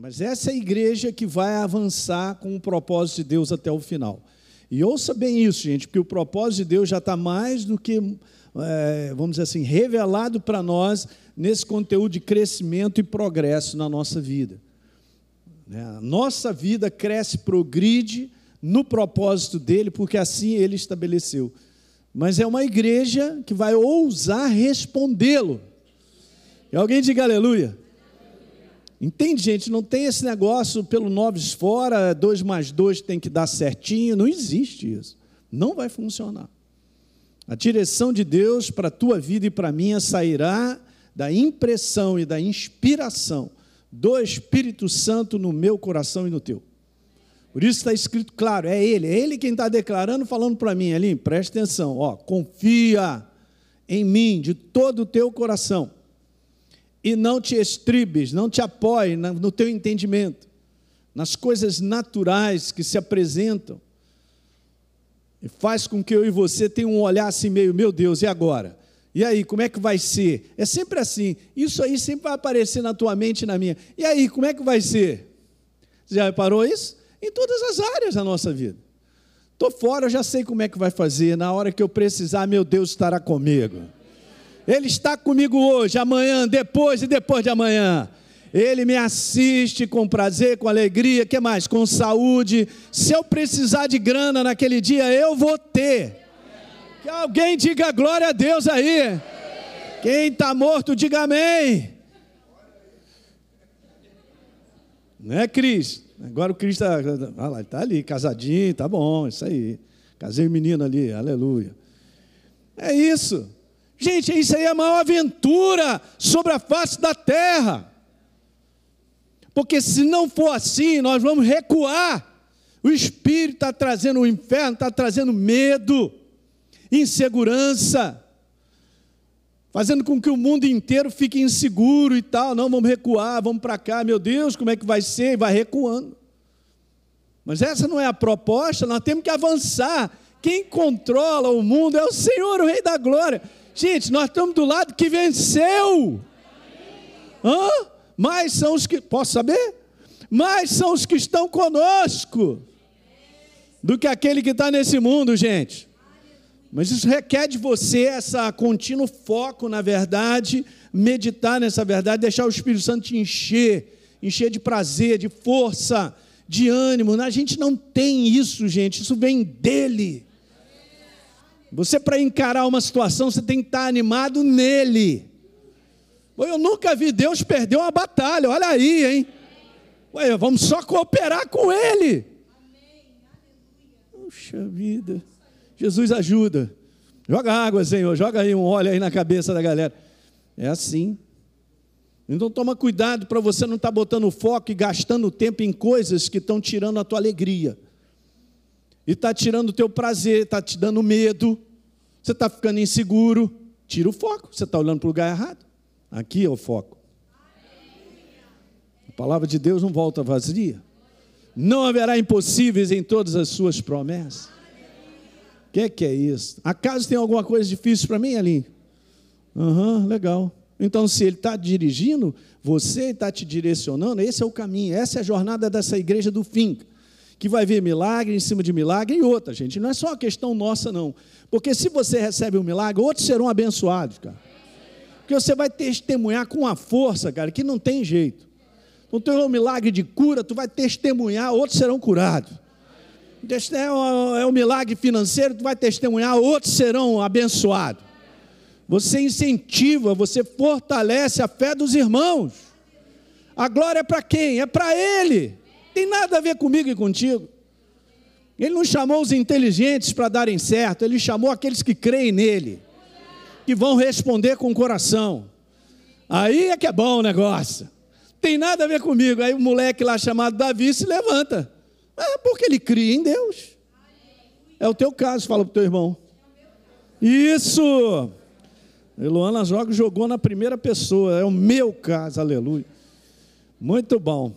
Mas essa é a igreja que vai avançar com o propósito de Deus até o final. E ouça bem isso, gente, porque o propósito de Deus já está mais do que, é, vamos dizer assim, revelado para nós nesse conteúdo de crescimento e progresso na nossa vida. Né? A nossa vida cresce, progride no propósito dele, porque assim ele estabeleceu. Mas é uma igreja que vai ousar respondê-lo. E alguém diga aleluia. Entende, gente? Não tem esse negócio pelo noves fora, dois mais dois tem que dar certinho. Não existe isso. Não vai funcionar. A direção de Deus para a tua vida e para a minha sairá da impressão e da inspiração do Espírito Santo no meu coração e no teu. Por isso está escrito claro, é Ele, é Ele quem está declarando, falando para mim ali, presta atenção, ó, confia em mim de todo o teu coração e não te estribes, não te apoie no teu entendimento, nas coisas naturais que se apresentam, e faz com que eu e você tenham um olhar assim meio, meu Deus, e agora? E aí, como é que vai ser? É sempre assim, isso aí sempre vai aparecer na tua mente e na minha. E aí, como é que vai ser? Você já reparou isso? Em todas as áreas da nossa vida. Estou fora, já sei como é que vai fazer. Na hora que eu precisar, meu Deus estará comigo. Ele está comigo hoje, amanhã, depois e depois de amanhã. Ele me assiste com prazer, com alegria, que mais? Com saúde. Se eu precisar de grana naquele dia, eu vou ter. Que alguém diga glória a Deus aí. Quem está morto, diga amém. Não é, Cris? Agora o Cris está ah tá ali, casadinho, tá bom, isso aí. Casei o menino ali, aleluia. É isso. Gente, isso aí é a maior aventura sobre a face da terra. Porque se não for assim, nós vamos recuar. O Espírito está trazendo o inferno, está trazendo medo, insegurança, fazendo com que o mundo inteiro fique inseguro e tal. Não, vamos recuar, vamos para cá, meu Deus, como é que vai ser? E vai recuando. Mas essa não é a proposta, nós temos que avançar. Quem controla o mundo é o Senhor, o Rei da Glória. Gente, nós estamos do lado que venceu. Hã? Mais são os que. Posso saber? Mais são os que estão conosco do que aquele que está nesse mundo, gente. Mas isso requer de você essa contínuo foco na verdade, meditar nessa verdade, deixar o Espírito Santo te encher, encher de prazer, de força, de ânimo. A gente não tem isso, gente. Isso vem dele. Você, para encarar uma situação, você tem que estar animado nele. Eu nunca vi Deus perder uma batalha, olha aí, hein? Ué, vamos só cooperar com Ele. Puxa vida. Jesus ajuda. Joga água, Senhor. Joga aí um óleo aí na cabeça da galera. É assim. Então toma cuidado para você não estar tá botando foco e gastando tempo em coisas que estão tirando a tua alegria e está tirando o teu prazer, está te dando medo, você está ficando inseguro, tira o foco, você está olhando para o lugar errado. Aqui é o foco. A palavra de Deus não volta vazia. Não haverá impossíveis em todas as suas promessas. O que, é que é isso? Acaso tem alguma coisa difícil para mim ali? Aham, uhum, legal. Então, se ele está dirigindo, você está te direcionando, esse é o caminho, essa é a jornada dessa igreja do fim que vai ver milagre em cima de milagre e outra, gente. Não é só uma questão nossa, não. Porque se você recebe um milagre, outros serão abençoados, cara. Porque você vai testemunhar com uma força, cara, que não tem jeito. Não tem um milagre de cura, tu vai testemunhar, outros serão curados. É um milagre financeiro, tu vai testemunhar, outros serão abençoados. Você incentiva, você fortalece a fé dos irmãos. A glória é para quem? É para Ele. Tem nada a ver comigo e contigo. Ele não chamou os inteligentes para darem certo, ele chamou aqueles que creem nele, que vão responder com o coração. Aí é que é bom o negócio. Tem nada a ver comigo. Aí o moleque lá chamado Davi se levanta. É porque ele cria em Deus. É o teu caso, fala para o teu irmão. Isso! Eloana joga, jogou na primeira pessoa. É o meu caso, aleluia. Muito bom.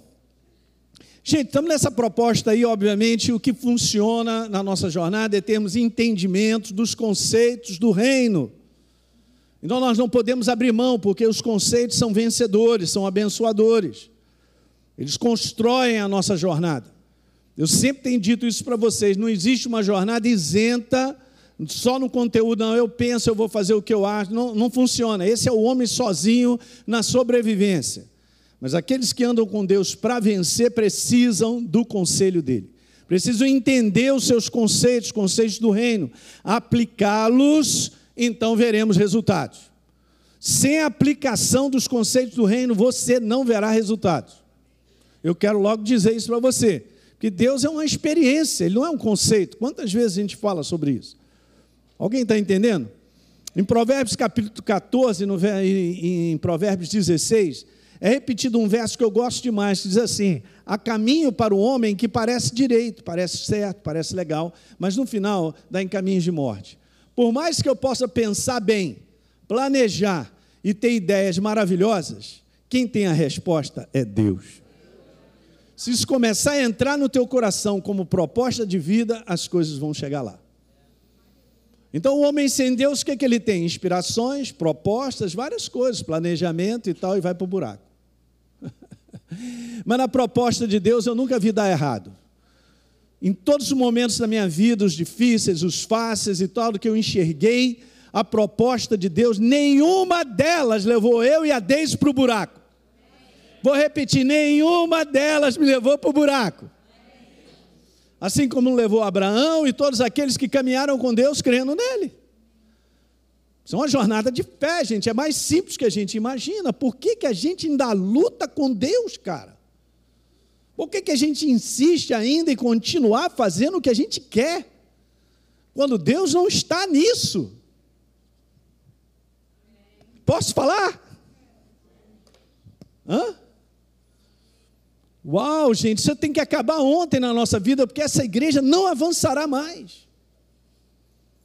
Gente, estamos nessa proposta aí, obviamente, o que funciona na nossa jornada é termos entendimento dos conceitos do reino. Então nós não podemos abrir mão, porque os conceitos são vencedores, são abençoadores. Eles constroem a nossa jornada. Eu sempre tenho dito isso para vocês: não existe uma jornada isenta só no conteúdo, não. Eu penso, eu vou fazer o que eu acho. Não, não funciona. Esse é o homem sozinho na sobrevivência. Mas aqueles que andam com Deus para vencer precisam do conselho dele. Precisam entender os seus conceitos, conceitos do reino, aplicá-los, então veremos resultados. Sem aplicação dos conceitos do reino, você não verá resultados. Eu quero logo dizer isso para você, que Deus é uma experiência, ele não é um conceito. Quantas vezes a gente fala sobre isso? Alguém está entendendo? Em Provérbios capítulo 14, no, em Provérbios 16, é repetido um verso que eu gosto demais, que diz assim: há caminho para o homem que parece direito, parece certo, parece legal, mas no final dá em caminhos de morte. Por mais que eu possa pensar bem, planejar e ter ideias maravilhosas, quem tem a resposta é Deus. Se isso começar a entrar no teu coração como proposta de vida, as coisas vão chegar lá. Então, o homem sem Deus, o que, é que ele tem? Inspirações, propostas, várias coisas, planejamento e tal, e vai para o buraco. Mas na proposta de Deus, eu nunca vi dar errado. Em todos os momentos da minha vida, os difíceis, os fáceis e tal, do que eu enxerguei, a proposta de Deus, nenhuma delas levou eu e a Deise para o buraco. Vou repetir: nenhuma delas me levou para o buraco. Assim como levou Abraão e todos aqueles que caminharam com Deus crendo nele. Isso é uma jornada de fé, gente. É mais simples que a gente imagina. Por que, que a gente ainda luta com Deus, cara? Por que, que a gente insiste ainda em continuar fazendo o que a gente quer? Quando Deus não está nisso. Posso falar? Hã? Uau, gente, isso tem que acabar ontem na nossa vida, porque essa igreja não avançará mais.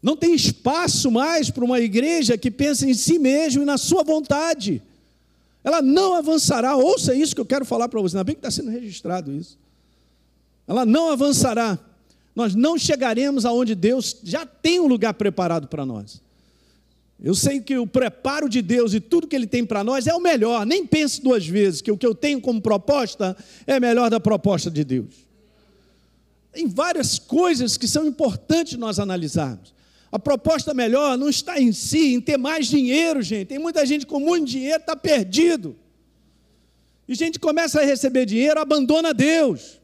Não tem espaço mais para uma igreja que pensa em si mesmo e na sua vontade. Ela não avançará. Ouça isso que eu quero falar para você. Ainda bem que está sendo registrado isso. Ela não avançará. Nós não chegaremos aonde Deus já tem um lugar preparado para nós. Eu sei que o preparo de Deus e tudo que Ele tem para nós é o melhor. Nem pense duas vezes que o que eu tenho como proposta é melhor da proposta de Deus. Tem várias coisas que são importantes nós analisarmos. A proposta melhor não está em si, em ter mais dinheiro, gente. Tem muita gente com muito dinheiro, está perdido. E gente começa a receber dinheiro, abandona Deus.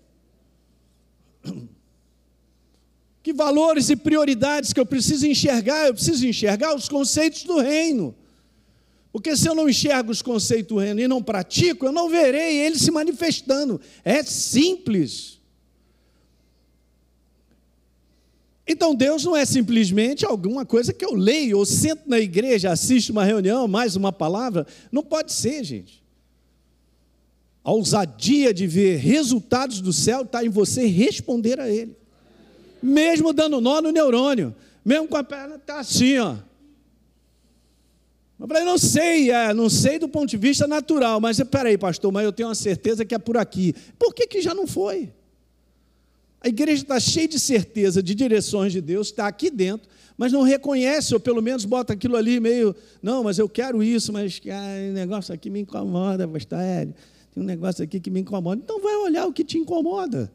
Que valores e prioridades que eu preciso enxergar? Eu preciso enxergar os conceitos do reino. Porque se eu não enxergo os conceitos do reino e não pratico, eu não verei ele se manifestando. É simples. Então Deus não é simplesmente alguma coisa que eu leio, ou sento na igreja, assisto uma reunião, mais uma palavra. Não pode ser, gente. A ousadia de ver resultados do céu está em você responder a Ele mesmo dando nó no neurônio, mesmo com a perna tá assim, ó. Eu falei, não sei, é, não sei do ponto de vista natural, mas peraí, pastor, mas eu tenho uma certeza que é por aqui. Por que, que já não foi? A igreja está cheia de certeza, de direções de Deus, está aqui dentro, mas não reconhece, ou pelo menos bota aquilo ali meio, não, mas eu quero isso, mas ah, negócio aqui me incomoda, pastor Hélio, tem um negócio aqui que me incomoda. Então vai olhar o que te incomoda,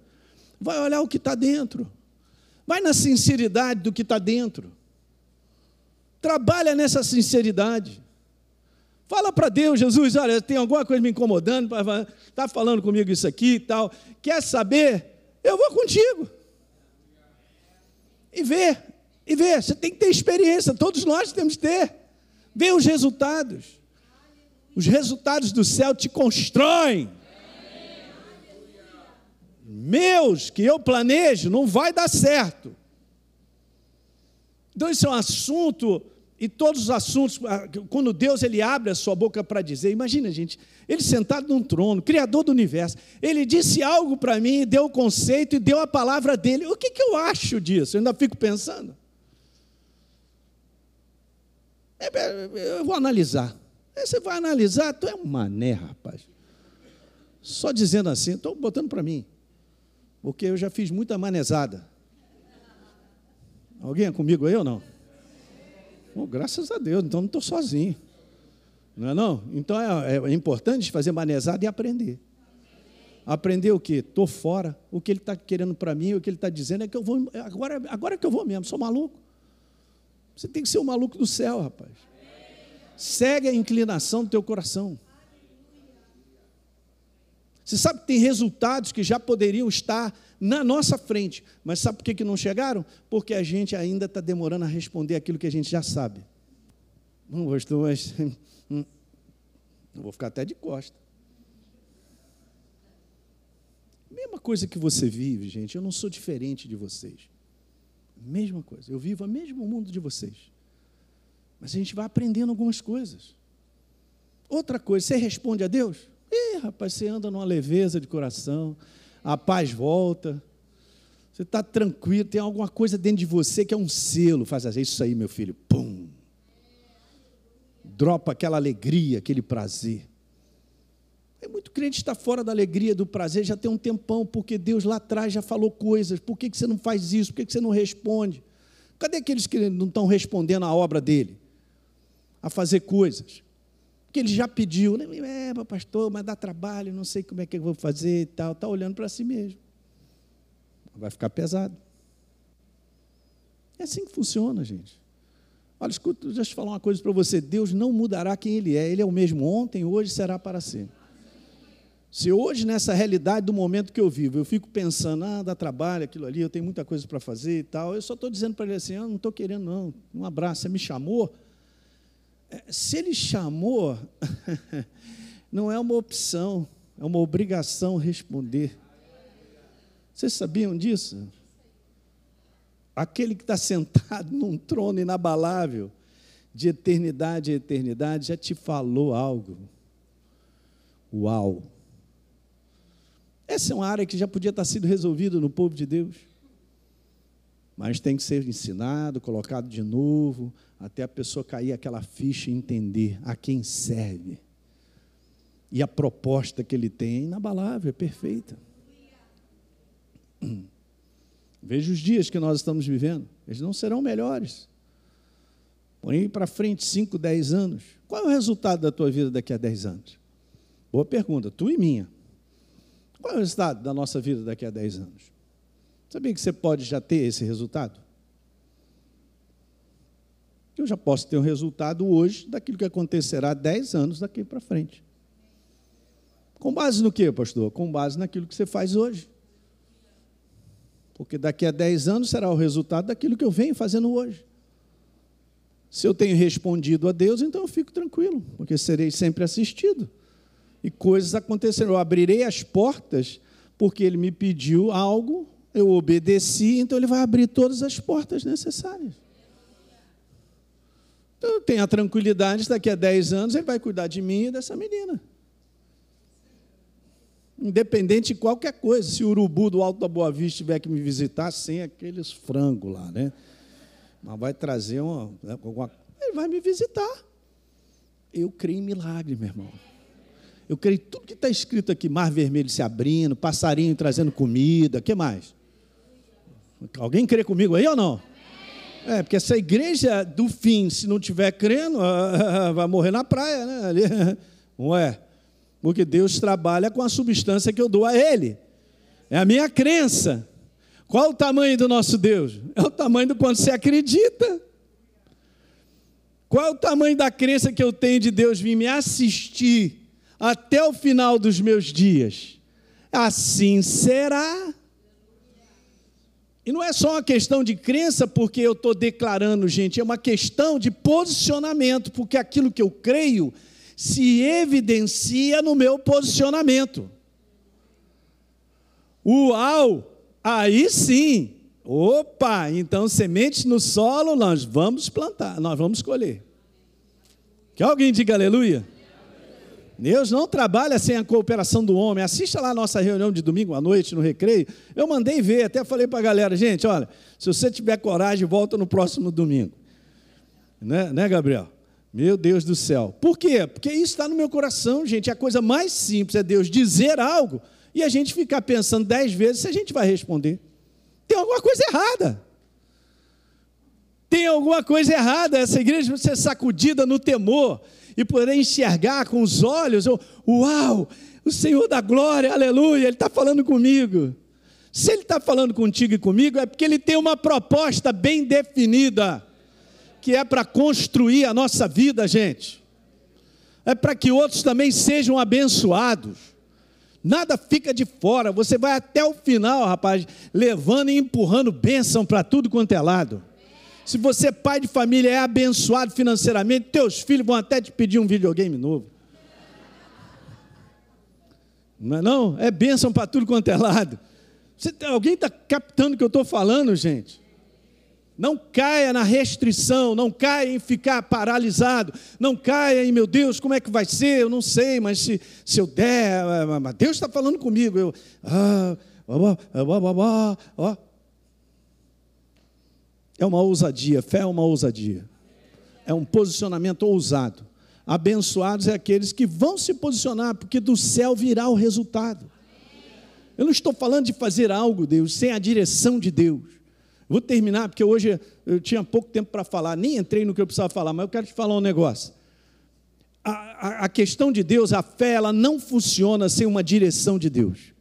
vai olhar o que está dentro. Vai na sinceridade do que está dentro. Trabalha nessa sinceridade. Fala para Deus, Jesus, olha, tem alguma coisa me incomodando, está falando comigo isso aqui e tal. Quer saber? Eu vou contigo. E ver, e ver. Você tem que ter experiência, todos nós temos que ter. Ver os resultados. Os resultados do céu te constroem meus que eu planejo não vai dar certo. Então, esse é um assunto, e todos os assuntos, ah, quando Deus ele abre a sua boca para dizer, imagina, gente, ele sentado num trono, criador do universo, ele disse algo para mim, deu o conceito e deu a palavra dele. O que, que eu acho disso? Eu ainda fico pensando. É, é, eu vou analisar. Aí você vai analisar, tu é um mané, rapaz. Só dizendo assim, estou botando para mim porque eu já fiz muita manezada. Alguém é comigo aí ou não? Graças a Deus, então não estou sozinho. Não é não? Então é, é importante fazer manezada e aprender. Aprender o quê? Estou fora. O que ele está querendo para mim, o que ele está dizendo é que eu vou. Agora, agora é que eu vou mesmo, sou maluco. Você tem que ser o maluco do céu, rapaz. Segue a inclinação do teu coração. Você sabe que tem resultados que já poderiam estar na nossa frente, mas sabe por que, que não chegaram? Porque a gente ainda está demorando a responder aquilo que a gente já sabe. Não gostou, mas. Hum, eu vou ficar até de costa. Mesma coisa que você vive, gente, eu não sou diferente de vocês. Mesma coisa, eu vivo o mesmo mundo de vocês. Mas a gente vai aprendendo algumas coisas. Outra coisa, você responde a Deus? Rapaz, você anda numa leveza de coração, a paz volta, você está tranquilo, tem alguma coisa dentro de você que é um selo, faz assim, isso aí, meu filho, pum. Dropa aquela alegria, aquele prazer. É muito crente estar fora da alegria, do prazer, já tem um tempão, porque Deus lá atrás já falou coisas. Por que, que você não faz isso? Por que, que você não responde? Cadê aqueles que não estão respondendo à obra dele? A fazer coisas? Porque ele já pediu, né? É, pastor, mas dá trabalho, não sei como é que eu vou fazer e tal. Está olhando para si mesmo. Vai ficar pesado. É assim que funciona, gente. Olha, escuta, deixa eu falar uma coisa para você. Deus não mudará quem Ele é. Ele é o mesmo ontem, hoje será para sempre. Se hoje, nessa realidade do momento que eu vivo, eu fico pensando, ah, dá trabalho, aquilo ali, eu tenho muita coisa para fazer e tal, eu só estou dizendo para ele assim, ah, não estou querendo não, um abraço, você me chamou, se ele chamou, não é uma opção, é uma obrigação responder. Vocês sabiam disso? Aquele que está sentado num trono inabalável, de eternidade a eternidade, já te falou algo. Uau! Essa é uma área que já podia estar sido resolvida no povo de Deus. Mas tem que ser ensinado, colocado de novo, até a pessoa cair aquela ficha e entender a quem serve. E a proposta que ele tem é inabalável, é perfeita. Veja os dias que nós estamos vivendo, eles não serão melhores. Põe para frente 5, 10 anos. Qual é o resultado da tua vida daqui a 10 anos? Boa pergunta, tu e minha. Qual é o resultado da nossa vida daqui a 10 anos? Sabia que você pode já ter esse resultado? eu já posso ter um resultado hoje daquilo que acontecerá 10 anos daqui para frente. Com base no que, pastor? Com base naquilo que você faz hoje. Porque daqui a 10 anos será o resultado daquilo que eu venho fazendo hoje. Se eu tenho respondido a Deus, então eu fico tranquilo, porque serei sempre assistido. E coisas acontecerão. Eu abrirei as portas, porque Ele me pediu algo, eu obedeci, então Ele vai abrir todas as portas necessárias. Então, eu tenho a tranquilidade, daqui a 10 anos ele vai cuidar de mim e dessa menina. Independente de qualquer coisa, se o urubu do Alto da Boa Vista tiver que me visitar, sem aqueles frangos lá, né? Mas vai trazer uma, né. Ele vai me visitar. Eu creio em milagre, meu irmão. Eu creio tudo que está escrito aqui: mar vermelho se abrindo, passarinho trazendo comida, que mais? Alguém crê comigo aí ou não? É, porque essa igreja do fim, se não tiver crendo, vai morrer na praia, né? Ali, não é? Porque Deus trabalha com a substância que eu dou a Ele. É a minha crença. Qual o tamanho do nosso Deus? É o tamanho do quanto você acredita. Qual é o tamanho da crença que eu tenho de Deus vir me assistir até o final dos meus dias? Assim será. E não é só uma questão de crença, porque eu estou declarando, gente, é uma questão de posicionamento, porque aquilo que eu creio se evidencia no meu posicionamento. Uau! Aí sim! Opa! Então, sementes no solo, nós vamos plantar, nós vamos colher. Que alguém diga aleluia? Deus não trabalha sem a cooperação do homem. Assista lá a nossa reunião de domingo à noite no recreio. Eu mandei ver, até falei para a galera, gente, olha, se você tiver coragem, volta no próximo domingo. Né, né Gabriel? Meu Deus do céu. Por quê? Porque isso está no meu coração, gente. A coisa mais simples é Deus dizer algo e a gente ficar pensando dez vezes se a gente vai responder. Tem alguma coisa errada. Tem alguma coisa errada. Essa igreja vai ser sacudida no temor e poder enxergar com os olhos, uau, O Senhor da glória, aleluia, Ele está falando comigo. Se Ele está falando contigo e comigo, é porque Ele tem uma proposta bem definida, que é para construir a nossa vida, gente. É para que outros também sejam abençoados. Nada fica de fora, você vai até o final, rapaz, levando e empurrando bênção para tudo quanto é lado. Se você, pai de família, é abençoado financeiramente, teus filhos vão até te pedir um videogame novo. Não é não? É bênção para tudo quanto é lado. Você, alguém está captando o que eu estou falando, gente? Não caia na restrição, não caia em ficar paralisado, não caia em, meu Deus, como é que vai ser? Eu não sei, mas se, se eu der, Deus está falando comigo. Eu, ah, ah, ah, é uma ousadia, fé é uma ousadia. É um posicionamento ousado. Abençoados é aqueles que vão se posicionar, porque do céu virá o resultado. Eu não estou falando de fazer algo, Deus, sem a direção de Deus. Vou terminar, porque hoje eu tinha pouco tempo para falar, nem entrei no que eu precisava falar, mas eu quero te falar um negócio. A, a, a questão de Deus, a fé, ela não funciona sem uma direção de Deus.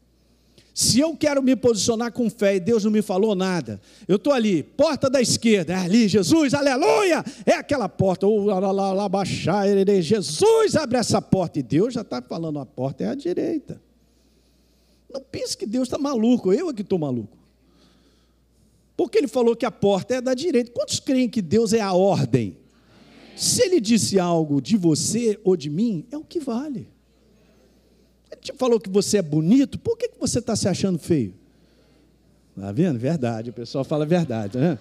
Se eu quero me posicionar com fé e Deus não me falou nada, eu estou ali, porta da esquerda, é ali, Jesus, aleluia, é aquela porta, ou lá, lá, lá, baixar, Jesus abre essa porta, e Deus já está falando, a porta é a direita. Não pense que Deus está maluco, eu é que estou maluco. Porque ele falou que a porta é da direita. Quantos creem que Deus é a ordem? Se ele disse algo de você ou de mim, é o que vale. Ele te falou que você é bonito, por que você está se achando feio? Está vendo? Verdade, o pessoal fala verdade, né?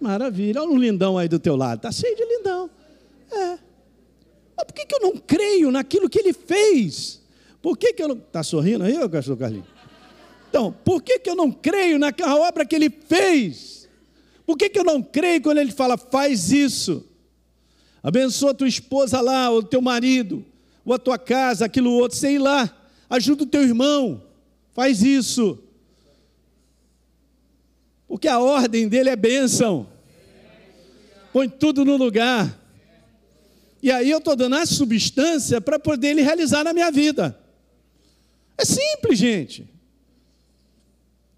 Maravilha, olha um lindão aí do teu lado, está cheio de lindão. É. Mas por que, que eu não creio naquilo que ele fez? Por que, que eu não. Está sorrindo aí, pastor Carlinhos? Então, por que, que eu não creio naquela obra que ele fez? Por que, que eu não creio quando ele fala, faz isso? Abençoa tua esposa lá, ou teu marido ou a tua casa, aquilo outro, sei lá, ajuda o teu irmão, faz isso. Porque a ordem dele é bênção. Põe tudo no lugar. E aí eu estou dando a substância para poder ele realizar na minha vida. É simples, gente.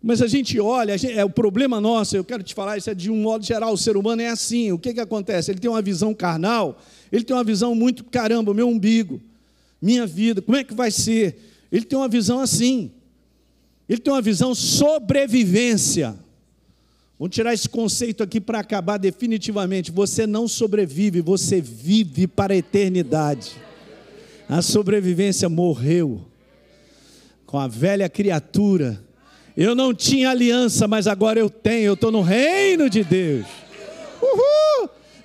Mas a gente olha, a gente, é o problema nosso, eu quero te falar, isso é de um modo geral, o ser humano é assim. O que, que acontece? Ele tem uma visão carnal, ele tem uma visão muito, caramba, meu umbigo minha vida, como é que vai ser? Ele tem uma visão assim. Ele tem uma visão sobrevivência. Vamos tirar esse conceito aqui para acabar definitivamente. Você não sobrevive, você vive para a eternidade. A sobrevivência morreu com a velha criatura. Eu não tinha aliança, mas agora eu tenho. Eu estou no reino de Deus.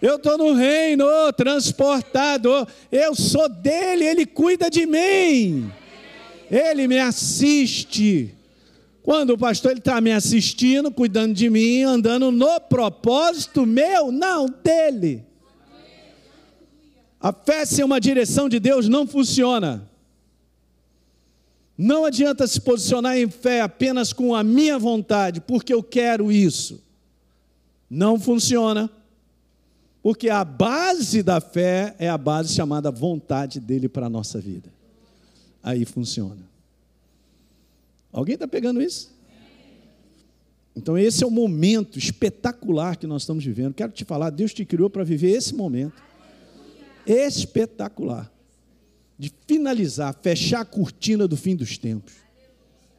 Eu estou no reino, transportado. Eu sou dele, ele cuida de mim. Ele me assiste. Quando o pastor está me assistindo, cuidando de mim, andando no propósito meu, não dele. A fé sem uma direção de Deus não funciona. Não adianta se posicionar em fé apenas com a minha vontade, porque eu quero isso. Não funciona. Porque a base da fé é a base chamada vontade dele para a nossa vida. Aí funciona. Alguém está pegando isso? Então, esse é o momento espetacular que nós estamos vivendo. Quero te falar, Deus te criou para viver esse momento espetacular de finalizar, fechar a cortina do fim dos tempos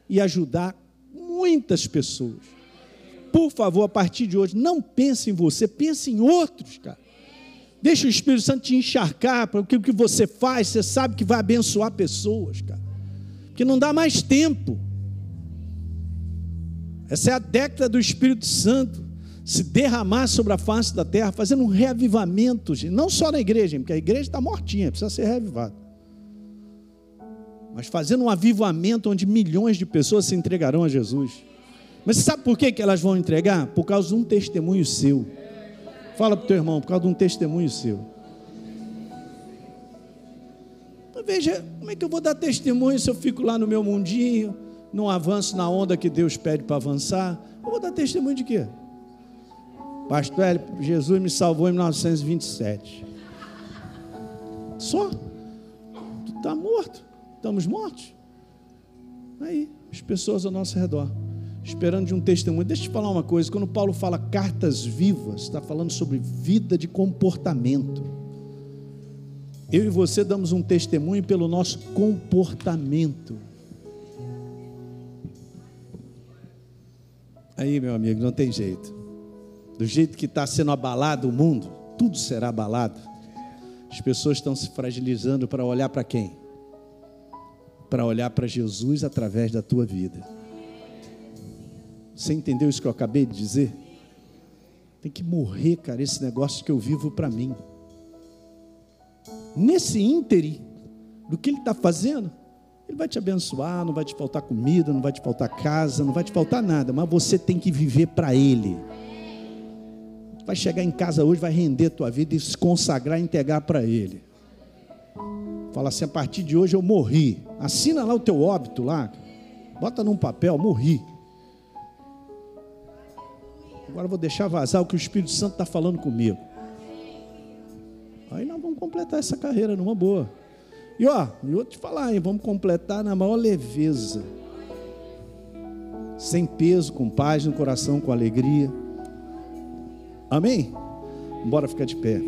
e ajudar muitas pessoas por favor, a partir de hoje, não pense em você, pense em outros, cara. Deixa o Espírito Santo te encharcar, porque o que você faz, você sabe que vai abençoar pessoas, cara. Porque não dá mais tempo. Essa é a década do Espírito Santo se derramar sobre a face da terra, fazendo um reavivamento, não só na igreja, porque a igreja está mortinha, precisa ser reavivada. Mas fazendo um avivamento onde milhões de pessoas se entregarão a Jesus. Mas sabe por que, que elas vão entregar? Por causa de um testemunho seu. Fala para o teu irmão, por causa de um testemunho seu. Então, veja, como é que eu vou dar testemunho se eu fico lá no meu mundinho, não avanço na onda que Deus pede para avançar? Eu vou dar testemunho de quê? Pastor Hélio, Jesus me salvou em 1927. Só? Tu está morto? Estamos mortos? Aí, as pessoas ao nosso redor, esperando de um testemunho. Deixa eu te falar uma coisa: quando Paulo fala cartas vivas, está falando sobre vida de comportamento. Eu e você damos um testemunho pelo nosso comportamento. Aí, meu amigo, não tem jeito. Do jeito que está sendo abalado o mundo, tudo será abalado. As pessoas estão se fragilizando para olhar para quem? Para olhar para Jesus através da tua vida. Você entendeu isso que eu acabei de dizer? Tem que morrer, cara, esse negócio que eu vivo para mim. Nesse íntere do que ele está fazendo, ele vai te abençoar, não vai te faltar comida, não vai te faltar casa, não vai te faltar nada, mas você tem que viver para ele. Vai chegar em casa hoje, vai render tua vida e se consagrar e entregar para Ele. Fala assim: a partir de hoje eu morri. Assina lá o teu óbito lá. Bota num papel, morri. Agora vou deixar vazar o que o Espírito Santo está falando comigo. Aí nós vamos completar essa carreira numa boa. E ó, eu vou te falar, hein, vamos completar na maior leveza. Sem peso, com paz no coração, com alegria. Amém? Bora ficar de pé.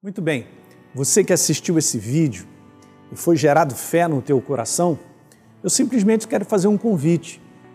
Muito bem. Você que assistiu esse vídeo e foi gerado fé no teu coração, eu simplesmente quero fazer um convite